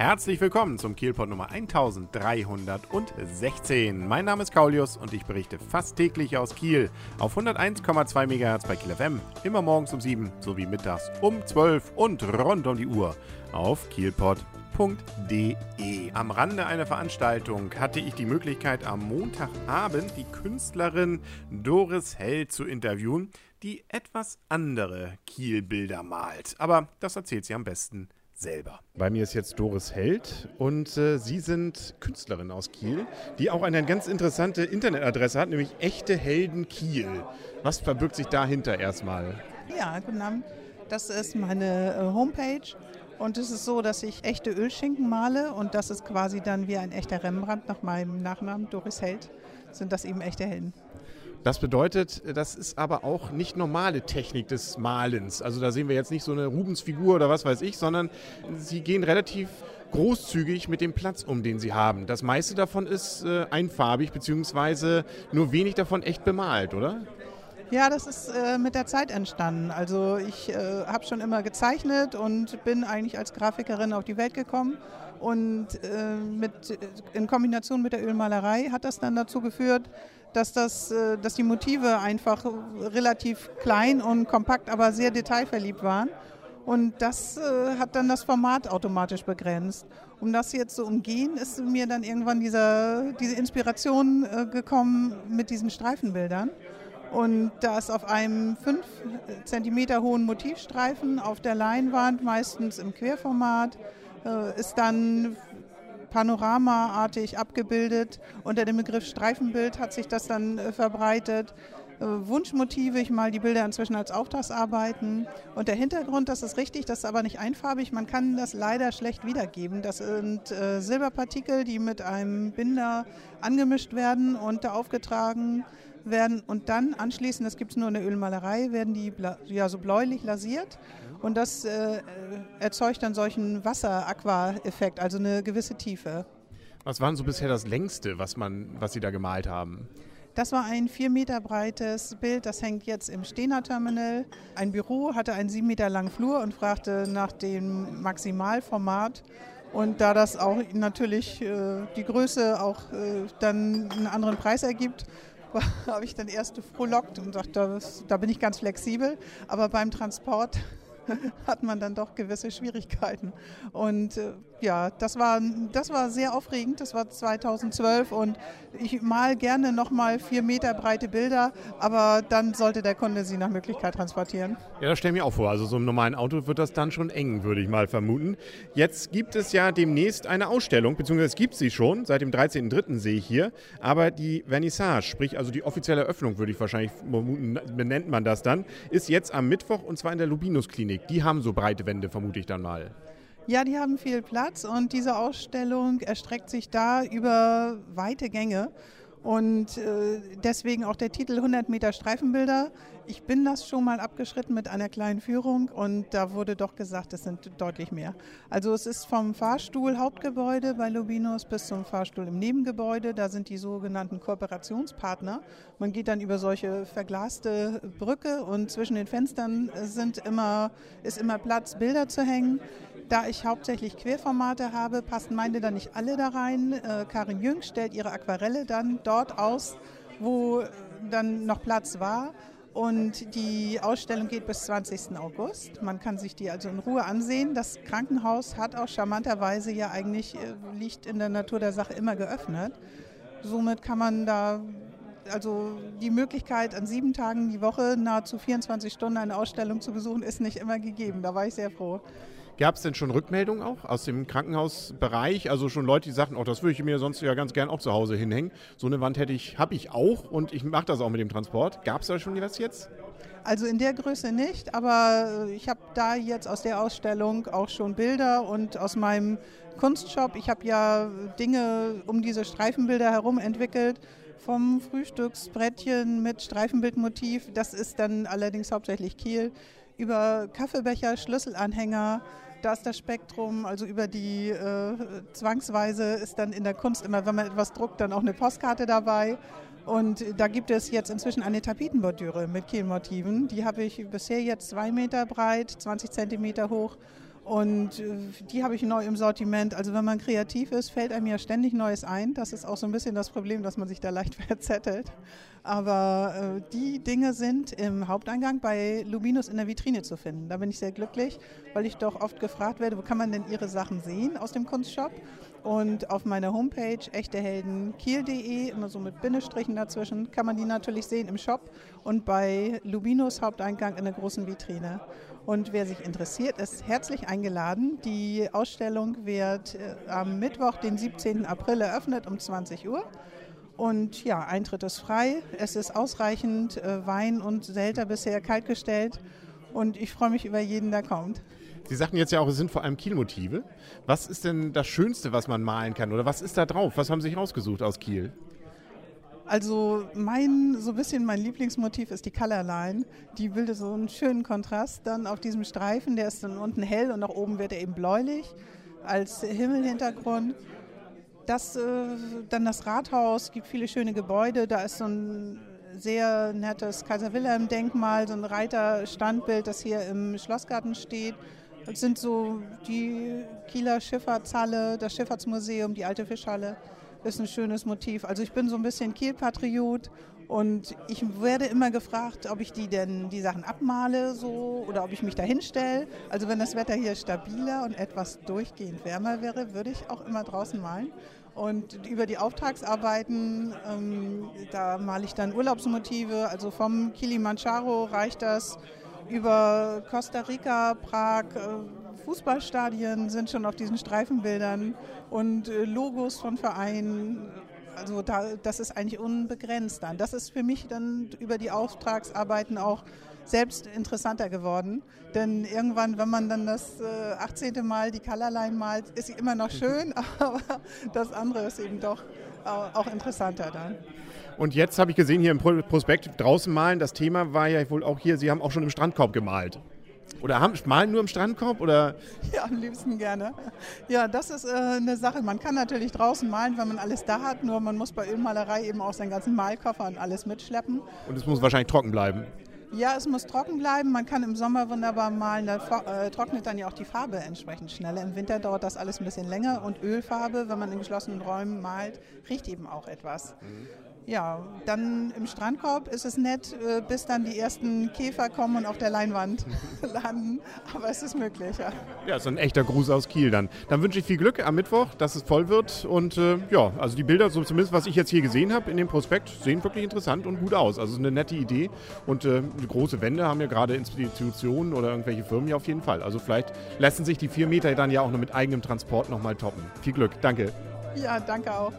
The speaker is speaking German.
Herzlich willkommen zum Kielpot Nummer 1316. Mein Name ist Kaulius und ich berichte fast täglich aus Kiel auf 101,2 MHz bei Kiel FM, immer morgens um 7 sowie mittags um 12 und rund um die Uhr auf kielpot.de. Am Rande einer Veranstaltung hatte ich die Möglichkeit, am Montagabend die Künstlerin Doris Hell zu interviewen, die etwas andere Kielbilder malt. Aber das erzählt sie am besten selber. Bei mir ist jetzt Doris Held und äh, Sie sind Künstlerin aus Kiel, die auch eine ganz interessante Internetadresse hat, nämlich Echte Helden Kiel. Was verbirgt sich dahinter erstmal? Ja, guten Abend. Das ist meine äh, Homepage und es ist so, dass ich echte Ölschinken male und das ist quasi dann wie ein echter Rembrandt nach meinem Nachnamen Doris Held. Sind das eben echte Helden. Das bedeutet, das ist aber auch nicht normale Technik des Malens. Also da sehen wir jetzt nicht so eine Rubensfigur oder was weiß ich, sondern sie gehen relativ großzügig mit dem Platz um, den sie haben. Das meiste davon ist äh, einfarbig, beziehungsweise nur wenig davon echt bemalt, oder? Ja, das ist äh, mit der Zeit entstanden. Also ich äh, habe schon immer gezeichnet und bin eigentlich als Grafikerin auf die Welt gekommen. Und äh, mit, in Kombination mit der Ölmalerei hat das dann dazu geführt, dass, das, äh, dass die Motive einfach relativ klein und kompakt, aber sehr detailverliebt waren. Und das äh, hat dann das Format automatisch begrenzt. Um das jetzt zu umgehen, ist mir dann irgendwann dieser, diese Inspiration äh, gekommen mit diesen Streifenbildern. Und da ist auf einem 5 cm hohen Motivstreifen auf der Leinwand, meistens im Querformat, ist dann panoramaartig abgebildet. Unter dem Begriff Streifenbild hat sich das dann äh, verbreitet. Äh, Wunschmotive, ich mal die Bilder inzwischen als Auftragsarbeiten. Und der Hintergrund, das ist richtig, das ist aber nicht einfarbig, man kann das leider schlecht wiedergeben. Das sind äh, Silberpartikel, die mit einem Binder angemischt werden und da aufgetragen werden und dann anschließend, das gibt es nur in der Ölmalerei, werden die ja, so bläulich lasiert und das äh, erzeugt dann solchen Wasser-Aqua-Effekt, also eine gewisse Tiefe. Was war denn so bisher das längste, was, man, was Sie da gemalt haben? Das war ein vier Meter breites Bild, das hängt jetzt im Stehner Terminal. Ein Büro hatte einen sieben Meter langen Flur und fragte nach dem Maximalformat. Und da das auch natürlich äh, die Größe auch äh, dann einen anderen Preis ergibt, habe ich dann erst frohlockt und sagte, da bin ich ganz flexibel. Aber beim Transport hat man dann doch gewisse Schwierigkeiten. Und äh, ja, das war, das war sehr aufregend. Das war 2012 und ich mal gerne nochmal vier Meter breite Bilder, aber dann sollte der Kunde sie nach Möglichkeit transportieren. Ja, das stelle ich mir auch vor. Also so im normalen Auto wird das dann schon eng, würde ich mal vermuten. Jetzt gibt es ja demnächst eine Ausstellung, beziehungsweise es gibt sie schon, seit dem 13.03. sehe ich hier, aber die Vernissage, sprich also die offizielle Eröffnung, würde ich wahrscheinlich vermuten, benennt man das dann, ist jetzt am Mittwoch und zwar in der Lubinus Klinik. Die haben so breite Wände, vermute ich dann mal. Ja, die haben viel Platz und diese Ausstellung erstreckt sich da über weite Gänge. Und äh, deswegen auch der Titel 100 Meter Streifenbilder. Ich bin das schon mal abgeschritten mit einer kleinen Führung und da wurde doch gesagt, es sind deutlich mehr. Also es ist vom Fahrstuhl Hauptgebäude bei Lubinos bis zum Fahrstuhl im Nebengebäude. Da sind die sogenannten Kooperationspartner. Man geht dann über solche verglaste Brücke und zwischen den Fenstern sind immer, ist immer Platz, Bilder zu hängen. Da ich hauptsächlich Querformate habe, passen meine dann nicht alle da rein. Äh, Karin Jüng stellt ihre Aquarelle dann dort aus, wo dann noch Platz war. Und die Ausstellung geht bis 20. August. Man kann sich die also in Ruhe ansehen. Das Krankenhaus hat auch charmanterweise ja eigentlich, äh, liegt in der Natur der Sache immer geöffnet. Somit kann man da, also die Möglichkeit, an sieben Tagen die Woche nahezu 24 Stunden eine Ausstellung zu besuchen, ist nicht immer gegeben. Da war ich sehr froh. Gab es denn schon Rückmeldungen auch aus dem Krankenhausbereich? Also schon Leute, die sagten, oh, das würde ich mir sonst ja ganz gern auch zu Hause hinhängen. So eine Wand hätte ich, habe ich auch und ich mache das auch mit dem Transport. Gab es da schon was jetzt? Also in der Größe nicht, aber ich habe da jetzt aus der Ausstellung auch schon Bilder und aus meinem Kunstshop, ich habe ja Dinge um diese Streifenbilder herum entwickelt, vom Frühstücksbrettchen mit Streifenbildmotiv, das ist dann allerdings hauptsächlich Kiel, über Kaffeebecher, Schlüsselanhänger, da ist das Spektrum, also über die äh, zwangsweise ist dann in der Kunst immer, wenn man etwas druckt, dann auch eine Postkarte dabei. Und da gibt es jetzt inzwischen eine Tapetenbordüre mit Kehlmotiven. Die habe ich bisher jetzt zwei Meter breit, 20 Zentimeter hoch Und äh, die habe ich neu im Sortiment. Also wenn man kreativ ist, fällt einem ja ständig Neues ein. Das ist auch so ein bisschen das Problem, dass man sich da leicht verzettelt. Aber äh, die Dinge sind im Haupteingang bei Luminus in der Vitrine zu finden. Da bin ich sehr glücklich, weil ich doch oft gefragt werde, wo kann man denn Ihre Sachen sehen aus dem Kunstshop? Und auf meiner Homepage echteheldenkiel.de, immer so mit Bindestrichen dazwischen, kann man die natürlich sehen im Shop und bei Luminus Haupteingang in der großen Vitrine. Und wer sich interessiert, ist herzlich eingeladen. Die Ausstellung wird äh, am Mittwoch, den 17. April, eröffnet um 20 Uhr. Und ja, Eintritt ist frei. Es ist ausreichend äh, Wein und Selter bisher kaltgestellt. Und ich freue mich über jeden, der kommt. Sie sagten jetzt ja auch, es sind vor allem Kielmotive. Was ist denn das Schönste, was man malen kann? Oder was ist da drauf? Was haben Sie sich rausgesucht aus Kiel? Also mein, so ein bisschen mein Lieblingsmotiv ist die Colorline. Die bildet so einen schönen Kontrast dann auf diesem Streifen. Der ist dann unten hell und nach oben wird er eben bläulich als Himmelhintergrund. Das, äh, dann das Rathaus, gibt viele schöne Gebäude. Da ist so ein sehr nettes Kaiser Wilhelm Denkmal, so ein Reiterstandbild, das hier im Schlossgarten steht. Das sind so die Kieler Schifffahrtshalle, das Schifffahrtsmuseum, die alte Fischhalle. Ist ein schönes Motiv. Also ich bin so ein bisschen Kiel-Patriot und ich werde immer gefragt, ob ich die denn die Sachen abmale so oder ob ich mich da hinstelle. Also wenn das Wetter hier stabiler und etwas durchgehend wärmer wäre, würde ich auch immer draußen malen. Und über die Auftragsarbeiten, ähm, da male ich dann Urlaubsmotive. Also vom Kilimanjaro reicht das über Costa Rica, Prag, äh, Fußballstadien sind schon auf diesen Streifenbildern und äh, Logos von Vereinen. Also da, das ist eigentlich unbegrenzt dann. Das ist für mich dann über die Auftragsarbeiten auch selbst interessanter geworden. Denn irgendwann, wenn man dann das äh, 18. Mal die Colorline malt, ist sie immer noch schön, aber das andere ist eben doch auch interessanter dann. Und jetzt habe ich gesehen hier im Prospekt draußen malen, das Thema war ja wohl auch hier, Sie haben auch schon im Strandkorb gemalt. Oder haben, malen nur im Strandkorb? Oder? Ja, am liebsten gerne. Ja, das ist äh, eine Sache. Man kann natürlich draußen malen, wenn man alles da hat, nur man muss bei Ölmalerei eben auch seinen ganzen Malkoffer und alles mitschleppen. Und es muss wahrscheinlich trocken bleiben. Ja, es muss trocken bleiben. Man kann im Sommer wunderbar malen. Da äh, trocknet dann ja auch die Farbe entsprechend schneller. Im Winter dauert das alles ein bisschen länger. Und Ölfarbe, wenn man in geschlossenen Räumen malt, riecht eben auch etwas. Mhm ja, dann im Strandkorb ist es nett, äh, bis dann die ersten Käfer kommen und auf der Leinwand landen. Aber es ist möglich, ja. Ja, ist ein echter Gruß aus Kiel dann. Dann wünsche ich viel Glück am Mittwoch, dass es voll wird. Und äh, ja, also die Bilder, so zumindest was ich jetzt hier gesehen habe in dem Prospekt, sehen wirklich interessant und gut aus. Also es ist eine nette Idee. Und äh, große Wände haben ja gerade Institutionen oder irgendwelche Firmen ja auf jeden Fall. Also vielleicht lassen sich die vier Meter dann ja auch noch mit eigenem Transport nochmal toppen. Viel Glück, danke. Ja, danke auch.